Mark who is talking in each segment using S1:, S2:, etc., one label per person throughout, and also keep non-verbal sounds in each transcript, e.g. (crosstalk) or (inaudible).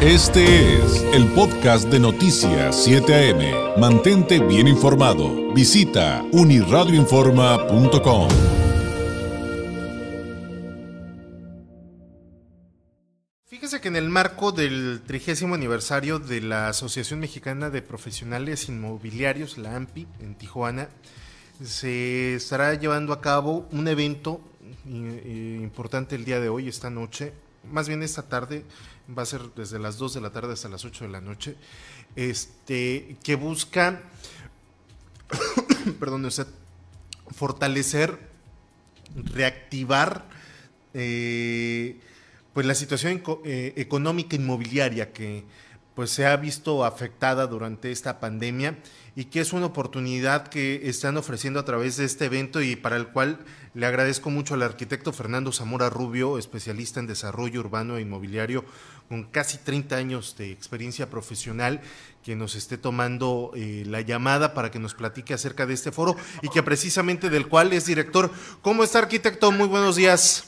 S1: Este es el podcast de Noticias 7 AM. Mantente bien informado. Visita uniradioinforma.com.
S2: Fíjese que en el marco del trigésimo aniversario de la Asociación Mexicana de Profesionales Inmobiliarios, la AMPI, en Tijuana, se estará llevando a cabo un evento eh, importante el día de hoy, esta noche, más bien esta tarde, va a ser desde las 2 de la tarde hasta las 8 de la noche, este, que busca, (coughs) perdón, usted, fortalecer, reactivar eh, pues la situación eh, económica inmobiliaria que pues se ha visto afectada durante esta pandemia y que es una oportunidad que están ofreciendo a través de este evento y para el cual le agradezco mucho al arquitecto Fernando Zamora Rubio, especialista en desarrollo urbano e inmobiliario, con casi 30 años de experiencia profesional, que nos esté tomando eh, la llamada para que nos platique acerca de este foro y que precisamente del cual es director. ¿Cómo está, arquitecto? Muy buenos días.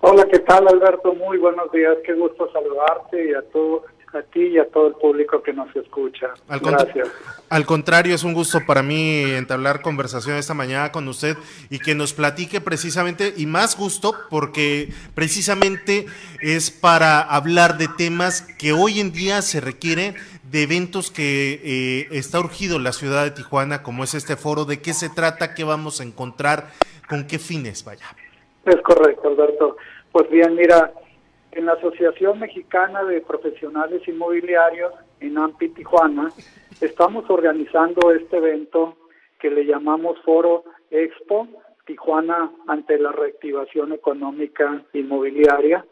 S3: Hola, ¿qué tal, Alberto? Muy buenos días. Qué gusto saludarte y a todo a ti y a todo el público que nos escucha.
S2: Al Gracias. Al contrario, es un gusto para mí entablar conversación esta mañana con usted y que nos platique precisamente, y más gusto porque precisamente es para hablar de temas que hoy en día se requiere de eventos que eh, está urgido la ciudad de Tijuana, como es este foro, de qué se trata, qué vamos a encontrar, con qué fines, vaya.
S3: Es correcto, Alberto. Pues bien, mira, en la Asociación Mexicana de Profesionales Inmobiliarios, en AMPI Tijuana, estamos organizando este evento que le llamamos Foro Expo Tijuana ante la reactivación económica inmobiliaria,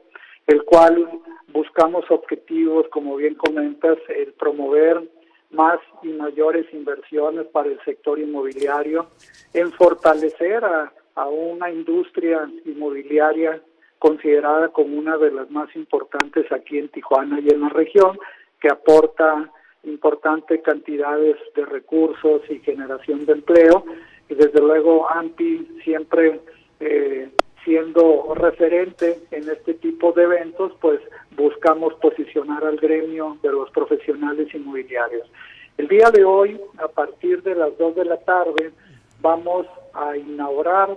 S3: el cual buscamos objetivos, como bien comentas, el promover más y mayores inversiones para el sector inmobiliario, en fortalecer a, una industria inmobiliaria considerada como una de las más importantes aquí en Tijuana y en la región, que aporta importantes cantidades de recursos y generación de empleo. Y desde luego AMPI siempre eh, siendo referente en este tipo de eventos, pues buscamos posicionar al gremio de los profesionales inmobiliarios. El día de hoy, a partir de las 2 de la tarde, vamos a inaugurar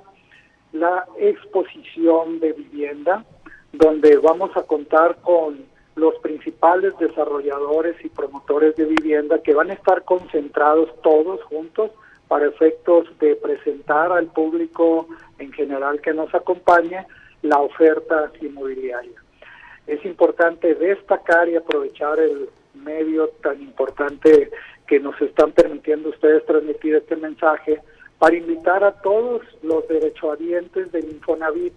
S3: la exposición de vivienda, donde vamos a contar con los principales desarrolladores y promotores de vivienda que van a estar concentrados todos juntos para efectos de presentar al público en general que nos acompañe la oferta inmobiliaria. Es importante destacar y aprovechar el medio tan importante que nos están permitiendo ustedes transmitir este mensaje para invitar a todos los derechohabientes del Infonavit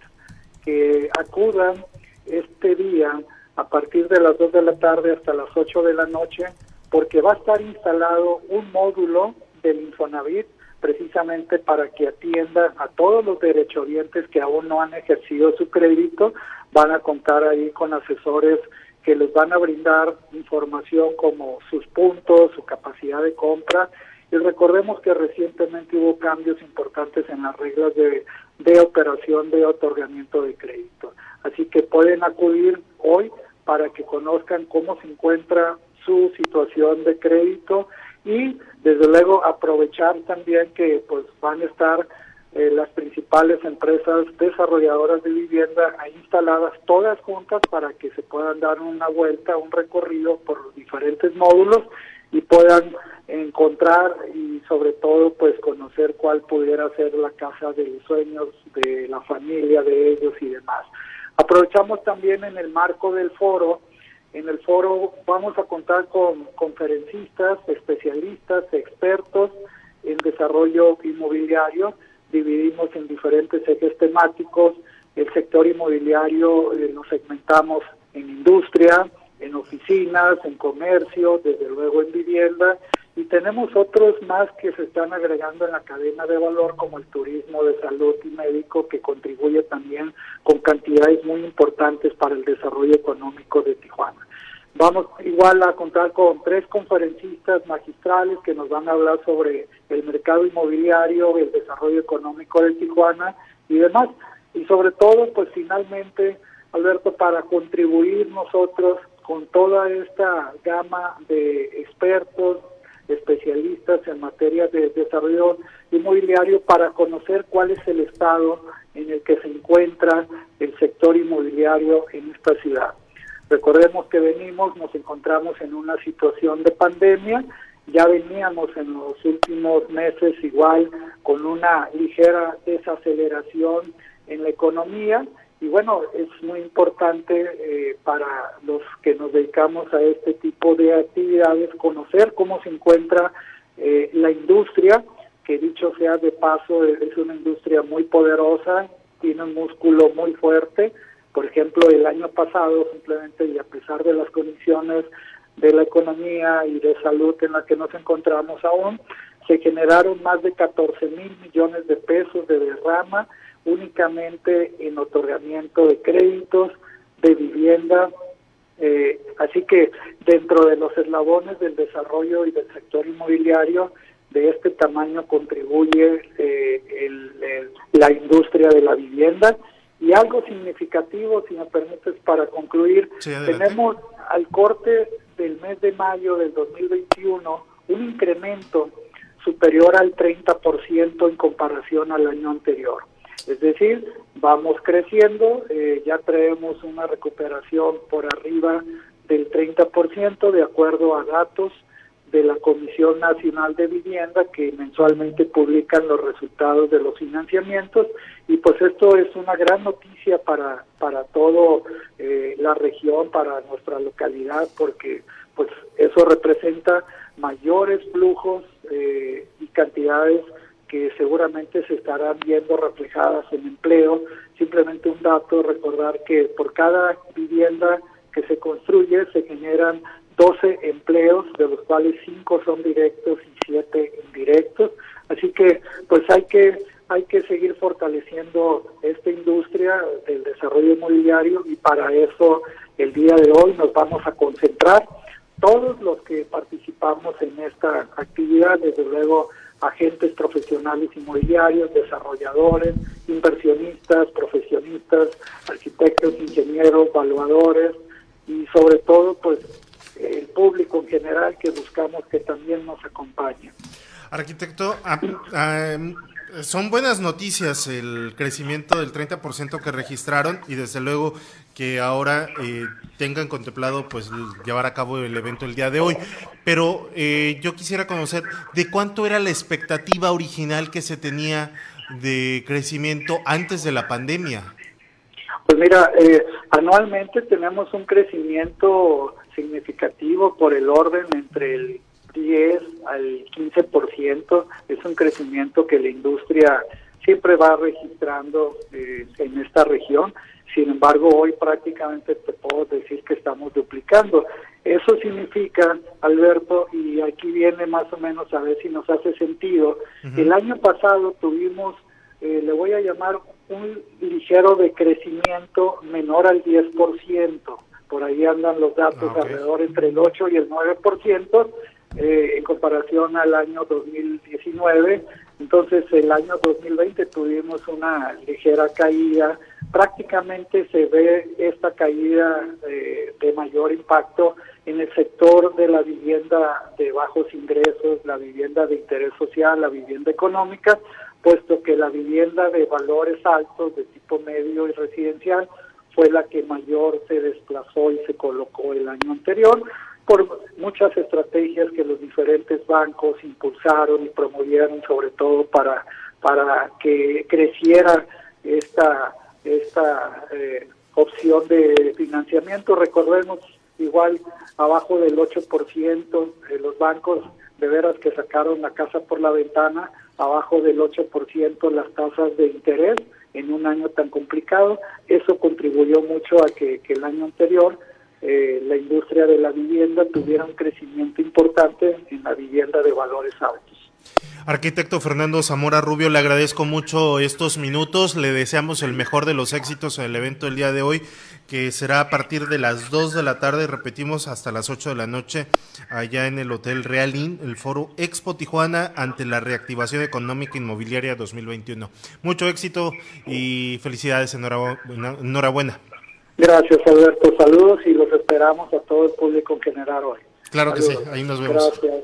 S3: que acudan este día a partir de las 2 de la tarde hasta las 8 de la noche, porque va a estar instalado un módulo del Infonavit precisamente para que atienda a todos los derechohabientes que aún no han ejercido su crédito, van a contar ahí con asesores que les van a brindar información como sus puntos, su capacidad de compra y recordemos que recientemente hubo cambios importantes en las reglas de, de operación de otorgamiento de crédito. Así que pueden acudir hoy para que conozcan cómo se encuentra su situación de crédito y desde luego aprovechar también que pues van a estar eh, las principales empresas desarrolladoras de vivienda instaladas todas juntas para que se puedan dar una vuelta, un recorrido por los diferentes módulos y puedan encontrar y sobre todo pues conocer cuál pudiera ser la casa de sueños de la familia de ellos y demás. Aprovechamos también en el marco del foro, en el foro vamos a contar con conferencistas, especialistas, expertos en desarrollo inmobiliario, dividimos en diferentes ejes temáticos, el sector inmobiliario eh, segmentamos en industria, en oficinas, en comercio, desde luego en vivienda, y tenemos otros más que se están agregando en la cadena de valor, como el turismo de salud y médico, que contribuye también con cantidades muy importantes para el desarrollo económico de Tijuana. Vamos igual a contar con tres conferencistas magistrales que nos van a hablar sobre el mercado inmobiliario, el desarrollo económico de Tijuana y demás. Y sobre todo, pues finalmente, Alberto, para contribuir nosotros con toda esta gama de expertos, especialistas en materia de desarrollo inmobiliario para conocer cuál es el estado en el que se encuentra el sector inmobiliario en esta ciudad. Recordemos que venimos, nos encontramos en una situación de pandemia, ya veníamos en los últimos meses igual con una ligera desaceleración en la economía y bueno, es muy importante eh, para los que nos dedicamos a este tipo de actividades conocer cómo se encuentra eh, la industria, que dicho sea de paso, es una industria muy poderosa, tiene un músculo muy fuerte. Por ejemplo, el año pasado, simplemente y a pesar de las condiciones de la economía y de salud en la que nos encontramos aún, se generaron más de 14 mil millones de pesos de derrama únicamente en otorgamiento de créditos, de vivienda. Eh, así que dentro de los eslabones del desarrollo y del sector inmobiliario, de este tamaño contribuye eh, la industria de la vivienda. Y algo significativo, si me permites, para concluir, tenemos al corte del mes de mayo del 2021 un incremento superior al 30% en comparación al año anterior. Es decir, vamos creciendo, eh, ya traemos una recuperación por arriba del 30% de acuerdo a datos de la Comisión Nacional de Vivienda que mensualmente publican los resultados de los financiamientos. Y pues esto es una gran noticia para para todo eh, la región, para nuestra localidad porque pues eso representa mayores flujos eh, y cantidades que seguramente se estarán viendo reflejadas en empleo. Simplemente un dato, recordar que por cada vivienda que se construye se generan 12 empleos, de los cuales 5 son directos y 7 indirectos. Así que pues hay que hay que seguir fortaleciendo esta industria del desarrollo inmobiliario y para eso el día de hoy nos vamos a concentrar todos los que participamos en esta actividad, desde luego agentes profesionales inmobiliarios, desarrolladores, inversionistas, profesionistas, arquitectos, ingenieros, evaluadores y sobre todo pues el público en general que buscamos que también nos acompañe.
S2: Arquitecto, ah, ah, son buenas noticias el crecimiento del 30% que registraron y desde luego que ahora eh, tengan contemplado pues llevar a cabo el evento el día de hoy. Pero eh, yo quisiera conocer de cuánto era la expectativa original que se tenía de crecimiento antes de la pandemia.
S3: Pues mira, eh, anualmente tenemos un crecimiento significativo por el orden entre el 10 al 15%. Es un crecimiento que la industria siempre va registrando eh, en esta región. Sin embargo, hoy prácticamente te puedo decir que estamos duplicando. Eso significa, Alberto, y aquí viene más o menos a ver si nos hace sentido, el año pasado tuvimos, eh, le voy a llamar un ligero decrecimiento menor al 10%, por ahí andan los datos ah, alrededor entre el 8 y el 9%, eh, en comparación al año 2019. Entonces, el año 2020 tuvimos una ligera caída. Prácticamente se ve esta caída de mayor impacto en el sector de la vivienda de bajos ingresos, la vivienda de interés social, la vivienda económica, puesto que la vivienda de valores altos, de tipo medio y residencial, fue la que mayor se desplazó y se colocó el año anterior por muchas estrategias que los diferentes bancos impulsaron y promovieron, sobre todo para, para que creciera esta, esta eh, opción de financiamiento. Recordemos, igual abajo del 8%, de los bancos de veras que sacaron la casa por la ventana, abajo del 8% las tasas de interés en un año tan complicado. Eso contribuyó mucho a que, que el año anterior eh, la industria de la vivienda tuviera un crecimiento importante en la vivienda de valores altos.
S2: Arquitecto Fernando Zamora Rubio, le agradezco mucho estos minutos, le deseamos el mejor de los éxitos en el evento del día de hoy, que será a partir de las 2 de la tarde, repetimos, hasta las 8 de la noche, allá en el Hotel Real Inn, el foro Expo Tijuana ante la reactivación económica inmobiliaria 2021. Mucho éxito y felicidades, enhorabuena.
S3: Gracias, Alberto. Saludos y los esperamos a todo el público en general hoy.
S2: Claro que sí, ahí nos vemos.
S3: Gracias.